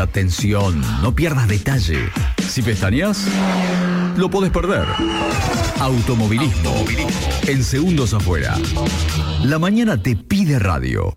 Atención, no pierdas detalle. Si pestañas, lo podés perder. Automovilismo. En segundos afuera. La mañana te pide radio.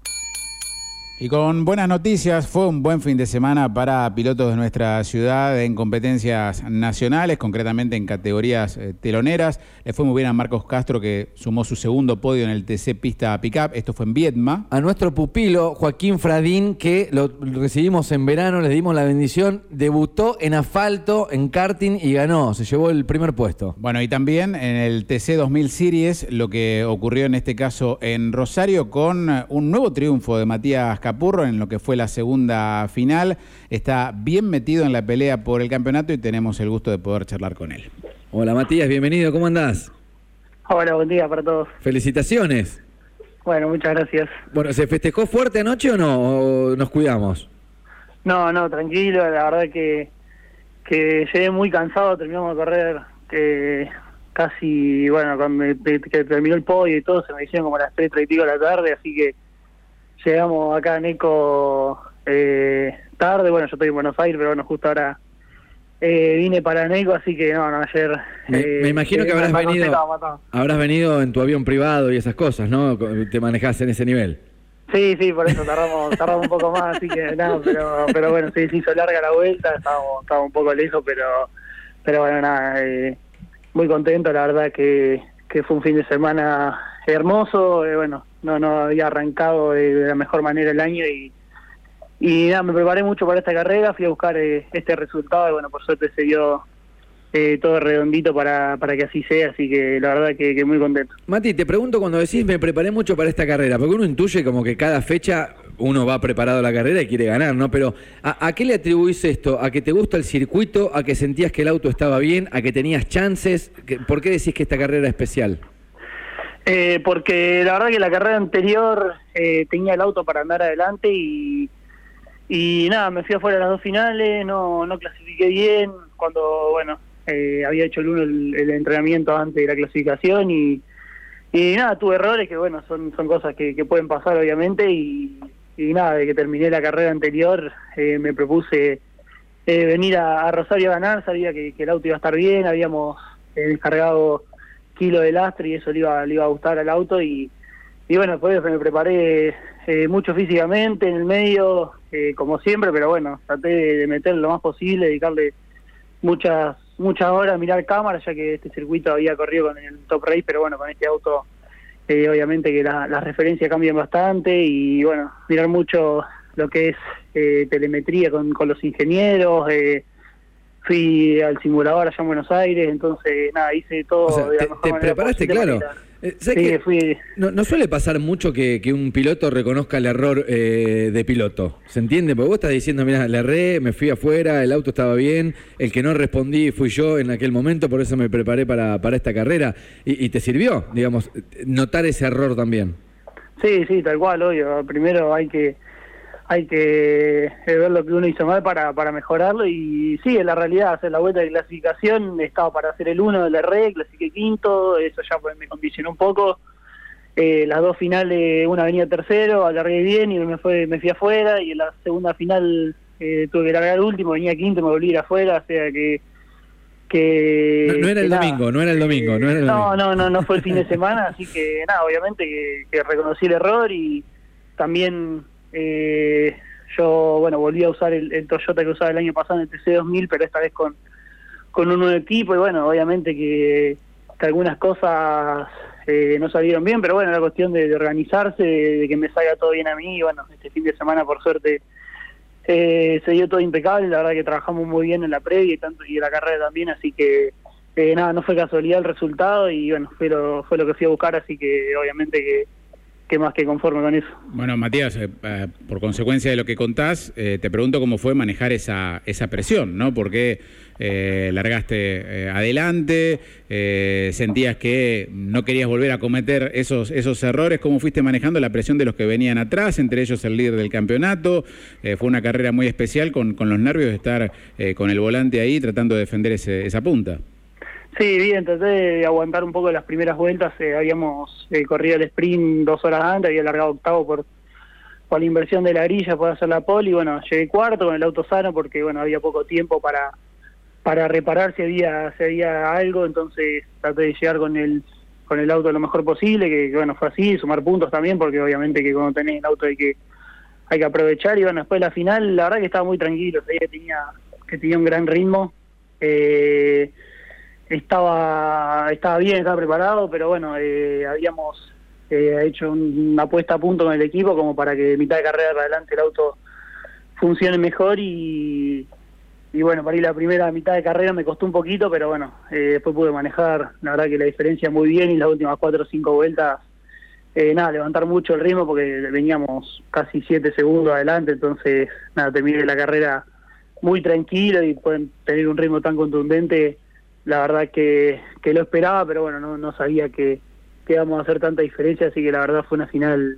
Y con buenas noticias, fue un buen fin de semana para pilotos de nuestra ciudad en competencias nacionales, concretamente en categorías eh, teloneras. Le fue muy bien a Marcos Castro que sumó su segundo podio en el TC Pista Pickup. Esto fue en Viedma. A nuestro pupilo Joaquín Fradín, que lo recibimos en verano, le dimos la bendición, debutó en asfalto, en karting y ganó, se llevó el primer puesto. Bueno, y también en el TC 2000 Series, lo que ocurrió en este caso en Rosario con un nuevo triunfo de Matías Capurro en lo que fue la segunda final. Está bien metido en la pelea por el campeonato y tenemos el gusto de poder charlar con él. Hola Matías, bienvenido, ¿cómo andás? Hola, buen día para todos. Felicitaciones. Bueno, muchas gracias. Bueno, ¿se festejó fuerte anoche o no? ¿O nos cuidamos? No, no, tranquilo, la verdad que, que llegué muy cansado, terminamos de correr que casi, bueno, cuando me- que terminó el podio y todo, se me hicieron como las 3, 3 y pico de la tarde, así que llegamos acá a Neco eh, tarde, bueno, yo estoy en Buenos Aires, pero bueno, justo ahora eh, vine para Neco, así que no, no, ayer... Me, eh, me imagino que eh, habrás venido, habrás venido en tu avión privado y esas cosas, ¿no? Te manejás en ese nivel. Sí, sí, por eso tardamos, tardamos un poco más, así que nada, pero, pero bueno, sí, se hizo larga la vuelta, estábamos, estábamos un poco lejos, pero, pero bueno, nada, eh, muy contento, la verdad que, que fue un fin de semana hermoso, eh, bueno, no, no había arrancado de, la mejor manera el año y, nada, me preparé mucho para esta carrera, fui a buscar eh, este resultado y bueno, por suerte se dio eh, todo redondito para, para que así sea, así que la verdad que, muy contento. Mati, te pregunto cuando decís me preparé mucho para esta carrera, porque uno intuye como que cada fecha uno va preparado a la carrera y quiere ganar, ¿no? Pero ¿a, a qué le atribuís esto? ¿A que te gusta el circuito? ¿A que sentías que el auto estaba bien? ¿A que tenías chances? ¿Qué- ¿Por qué decís que esta carrera es especial? Eh, porque la verdad que la carrera anterior eh, tenía el auto para andar adelante y, y nada, me fui afuera de las dos finales, no, no clasifiqué bien, cuando, bueno, eh, había hecho el uno el, entrenamiento antes de la clasificación y, nada, tuve errores que, bueno, son, son cosas que, que pueden pasar obviamente y, nada, de que terminé la carrera anterior eh, me propuse eh, venir a, a Rosario a ganar, sabía que, que el auto iba a estar bien, habíamos eh, descargado kilo de lastre y eso le iba, le iba a gustar al auto y, y bueno, después me preparé eh, mucho físicamente en el medio, eh, como siempre, pero bueno, traté de, meter lo más posible, dedicarle muchas muchas horas a mirar cámaras, ya que este circuito había corrido con el Top Race, pero bueno, con este auto eh, obviamente que la- las referencias cambian bastante y bueno, mirar mucho lo que es eh, telemetría con, con los ingenieros, eh, fui al simulador allá en Buenos Aires, entonces nada, hice todo O sea, de la te, mejor te manera preparaste, claro. Eh, ¿sabes Sí, qué? fui, No, no suele pasar mucho que, que un piloto reconozca el error eh, de piloto. ¿Se entiende? Porque vos estás diciendo, mira, le erré, me fui afuera, el auto estaba bien, el que no respondí fui yo en aquel momento, por eso me preparé para, para esta carrera. Y, y te sirvió, digamos, notar ese error también. Sí, sí, tal cual, obvio. Primero hay que hay que eh, ver lo que uno hizo mal para, para mejorarlo y sí, en la realidad, hacer la vuelta de clasificación estaba para hacer el uno del re, clasifiqué quinto, eso ya pues, me condicionó un poco. Eh, las dos finales, una venía tercero, alargué bien y me fue me fui afuera y en la segunda final eh, tuve que largar último, venía quinto, me volví a ir afuera, o sea que que No, no era que domingo, no era el domingo, no era el No, domingo. no, no, no fue el fin de semana, así que nada, obviamente que, que reconocí el error y también eh, yo, bueno, volví a usar el, Toyota que usaba el año pasado en el TC2000, pero esta vez con, con un nuevo equipo y bueno, obviamente que, que algunas cosas eh, no salieron bien, pero bueno, era cuestión de, organizarse, de, de que me salga todo bien a mí y bueno, este fin de semana por suerte eh, se dio todo impecable, la verdad que trabajamos muy bien en la previa y tanto y en la carrera también, así que eh, nada, no fue casualidad el resultado y bueno, fue lo, fue lo que fui a buscar, así que obviamente que, que más que conforme con eso. Bueno, Matías, eh, eh, por consecuencia de lo que contás, eh, te pregunto cómo fue manejar esa, esa presión, ¿no? Porque largaste adelante, sentías que no querías volver a cometer esos, esos errores, ¿cómo fuiste manejando la presión de los que venían atrás, entre ellos el líder del campeonato? Fue una carrera muy especial con, con los nervios de estar con el volante ahí tratando de defender ese- esa punta. Sí, bien, traté de aguantar un poco las primeras vueltas. eh, habíamos eh, corrido el sprint dos horas antes, había largado octavo por por la inversión de la grilla puedo hacer la pole y bueno, llegué cuarto con el auto sano porque bueno, había poco tiempo para para reparar si había si había algo, entonces traté de llegar con el con el auto lo mejor posible, que, bueno, fue así, sumar puntos también porque obviamente que cuando tenés el auto hay que hay que aprovechar y bueno, después de la final la verdad que estaba muy tranquilo, que tenía que tenía un gran ritmo. Eh, estaba estaba bien, estaba preparado, pero bueno, eh, habíamos eh, hecho una puesta a punto con el equipo como para que mitad de carrera para adelante el auto funcione mejor y, y bueno, para ir la primera mitad de carrera me costó un poquito, pero bueno, eh, después pude manejar, la verdad que la diferencia muy bien y las últimas cuatro o cinco vueltas, eh, nada, levantar mucho el ritmo porque veníamos casi siete segundos adelante, entonces nada, terminé la carrera muy tranquilo y pueden tener un ritmo tan contundente, la verdad que, que lo esperaba, pero bueno, no, no sabía que, que íbamos a hacer tanta diferencia, así que la verdad fue una final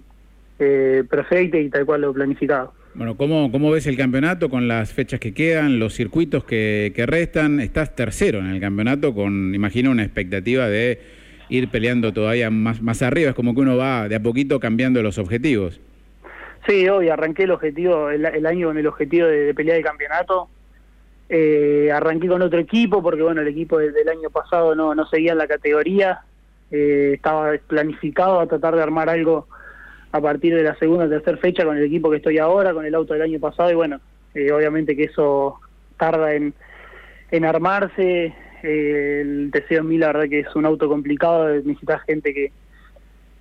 eh, perfecta y tal cual lo planificado. Bueno, ¿cómo, ¿cómo ves el campeonato con las fechas que quedan, los circuitos que, que restan? Estás tercero en el campeonato con, imagino, una expectativa de ir peleando todavía más, más arriba. Es como que uno va de a poquito cambiando los objetivos. Sí, hoy arranqué el objetivo, el, el año con el objetivo de, de pelear el campeonato. Eh, arranqué con otro equipo porque bueno el equipo del, año pasado no, no seguía en la categoría eh, estaba planificado a tratar de armar algo a partir de la segunda o tercera fecha con el equipo que estoy ahora, con el auto del año pasado, y bueno, eh, obviamente que eso tarda en, en armarse. Eh, el TC2000 la verdad que es un auto complicado, necesitas gente que,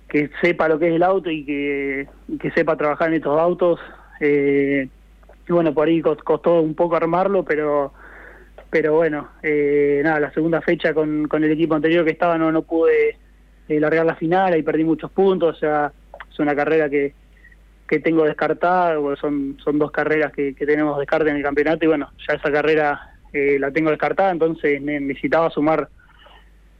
que sepa lo que es el auto y que, que sepa trabajar en estos autos. Y bueno, por ahí costó un poco armarlo, pero pero bueno, eh, nada, la segunda fecha con, con el equipo anterior que estaba no, no pude eh, largar la final, y perdí muchos puntos, o sea, es una carrera que, que tengo descartada, son, son dos carreras que, que tenemos descarte en el campeonato y bueno, ya esa carrera eh, la tengo descartada, entonces necesitaba sumar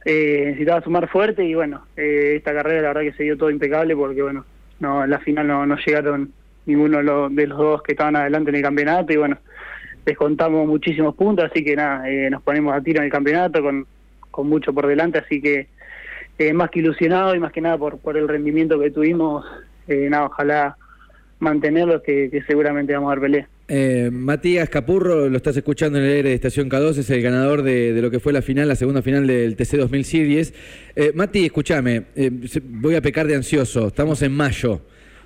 eh, necesitaba sumar fuerte y bueno, eh, esta carrera la verdad que se dio todo impecable porque bueno, no en la final no, no llegaron ninguno de los, dos que estaban adelante en el campeonato y bueno, descontamos muchísimos puntos, así que nada, eh, nos ponemos a tiro en el campeonato con, con mucho por delante, así que eh, más que ilusionado y más que nada por, por el rendimiento que tuvimos, eh, nada, ojalá mantenerlo, que, que seguramente vamos a dar pelea. Eh, Matías Capurro, lo estás escuchando en el aire de Estación K2, es el ganador de, de, lo que fue la final, la segunda final del TC 2000 Series. Eh, Mati, escúchame, eh, voy a pecar de ansioso, estamos en mayo.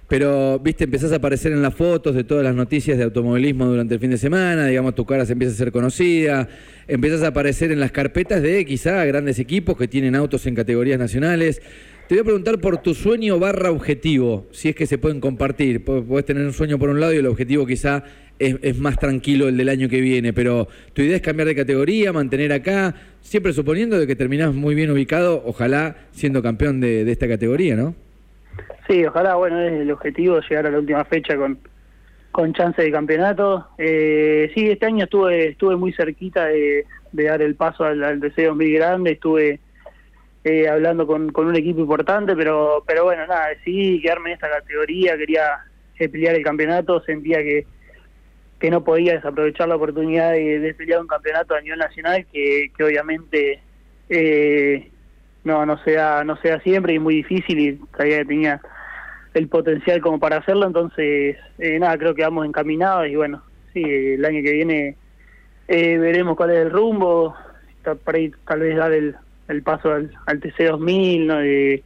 Pero, viste, empezás a aparecer en las fotos de todas las noticias de automovilismo durante el fin de semana, digamos, tu cara se empieza a ser conocida, empiezas a aparecer en las carpetas de quizá grandes equipos que tienen autos en categorías nacionales. Te voy a preguntar por tu sueño barra objetivo, si es que se pueden compartir. Puedes tener un sueño por un lado y el objetivo quizá es, es, más tranquilo el del año que viene, pero tu idea es cambiar de categoría, mantener acá, siempre suponiendo de que terminás muy bien ubicado, ojalá siendo campeón de esta categoría, ¿no? Sí, ojalá, bueno, es el objetivo llegar a la última fecha con, con chance de campeonato. Eh, sí, este año estuve estuve muy cerquita de, dar el paso al, al deseo muy grande, estuve eh, hablando con, con un equipo importante, pero pero bueno, nada, decidí quedarme en esta categoría, quería pelear el campeonato, sentía que, que no podía desaprovechar la oportunidad de, de pelear un campeonato a nivel nacional, que, que obviamente eh, no no sea no sea siempre y es muy difícil y todavía tenía el potencial como para hacerlo, entonces eh, nada, creo que vamos encaminados y bueno, sí, el año que viene eh, veremos cuál es el rumbo, por ahí tal vez dar el, el paso al, al TC2000, ¿no? Eh,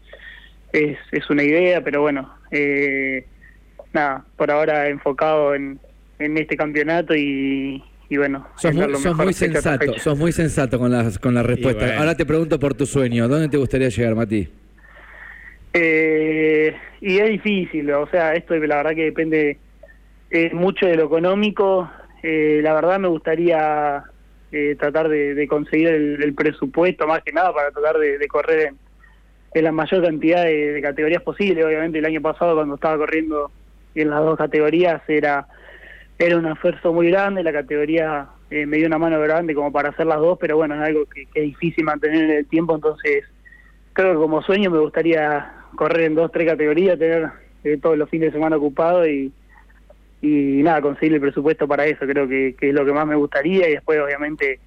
es, es una idea, pero bueno, eh, nada, por ahora enfocado en, en este campeonato y, y bueno, sos muy, sos muy sensato, sos muy sensato con las con la respuesta. Bueno. Ahora te pregunto por tu sueño, ¿dónde te gustaría llegar, Mati? Eh, y es difícil, o sea, esto la verdad que depende eh, mucho de lo económico. Eh, la verdad me gustaría eh, tratar de, de conseguir el, el, presupuesto más que nada para tratar de, de correr en, en, la mayor cantidad de, de, categorías posible. Obviamente el año pasado cuando estaba corriendo en las dos categorías era era un esfuerzo muy grande, la categoría eh, me dio una mano grande como para hacer las dos, pero bueno, es algo que, que es difícil mantener en el tiempo, entonces creo que como sueño me gustaría correr en dos, tres categorías, tener eh, todos los fines de semana ocupados y, y nada, conseguir el presupuesto para eso, creo que, que es lo que más me gustaría y después obviamente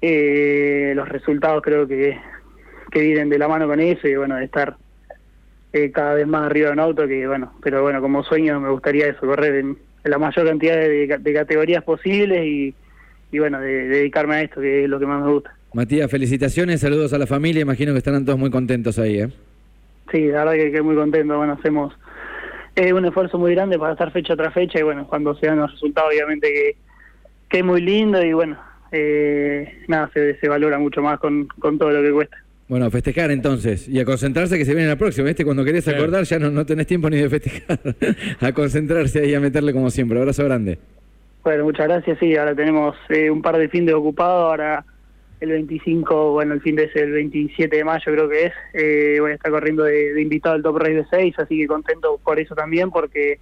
eh, los resultados creo que, que vienen de la mano con eso y bueno, de estar eh, cada vez más arriba de un auto, que bueno, pero bueno, como sueño me gustaría eso, correr en, la mayor cantidad de, categorías posibles y, y bueno, de, dedicarme a esto, que es lo que más me gusta. Matías, felicitaciones, saludos a la familia, imagino que estarán todos muy contentos ahí, ¿eh? Sí, la verdad que, que muy contento, bueno, hacemos eh, un esfuerzo muy grande para estar fecha tras fecha y bueno, cuando se dan los resultados obviamente que, que es muy lindo y bueno, eh, nada, se, se valora mucho más con, con todo lo que cuesta. Bueno, a festejar entonces y a concentrarse que se viene la próxima. ¿Viste? Cuando querés acordar ya no, no tenés tiempo ni de festejar. a concentrarse y a meterle como siempre. Abrazo grande. Bueno, muchas gracias. Sí, ahora tenemos eh, un par de fines ocupados. Ahora el 25, bueno, el fin de ese, el 27 de mayo creo que es. Eh, voy a estar corriendo de, invitado al Top Race de 6, así que contento por eso también, porque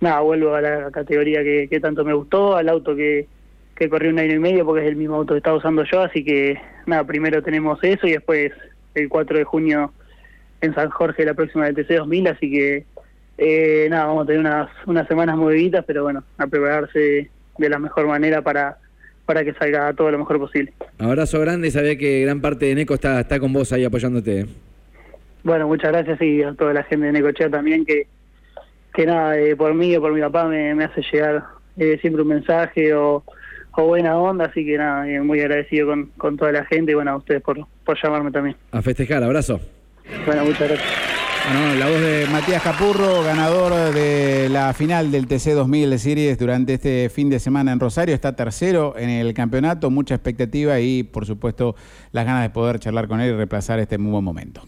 nada, vuelvo a la categoría que, que tanto me gustó, al auto que que corrí un año y medio porque es el mismo auto que estaba usando yo, así que nada, primero tenemos eso y después el 4 de junio en San Jorge la próxima del TC2000, así que eh, nada, vamos a tener unas, unas semanas moviditas, pero bueno, a prepararse de la mejor manera para, para que salga todo lo mejor posible. Abrazo grande y sabía que gran parte de Neco está, está con vos ahí apoyándote. Bueno, muchas gracias y a toda la gente de Necochea también que, que nada, eh, por mí o por mi papá me, me hace llegar eh, siempre un mensaje o buena onda, así que nada, muy agradecido con, con toda la gente y bueno, a ustedes por, por llamarme también. A festejar, abrazo. Bueno, muchas gracias. Bueno, la voz de Matías Capurro, ganador de la final del TC 2000 de Series durante este fin de semana en Rosario, está tercero en el campeonato, mucha expectativa y por supuesto las ganas de poder charlar con él y reemplazar este muy buen momento.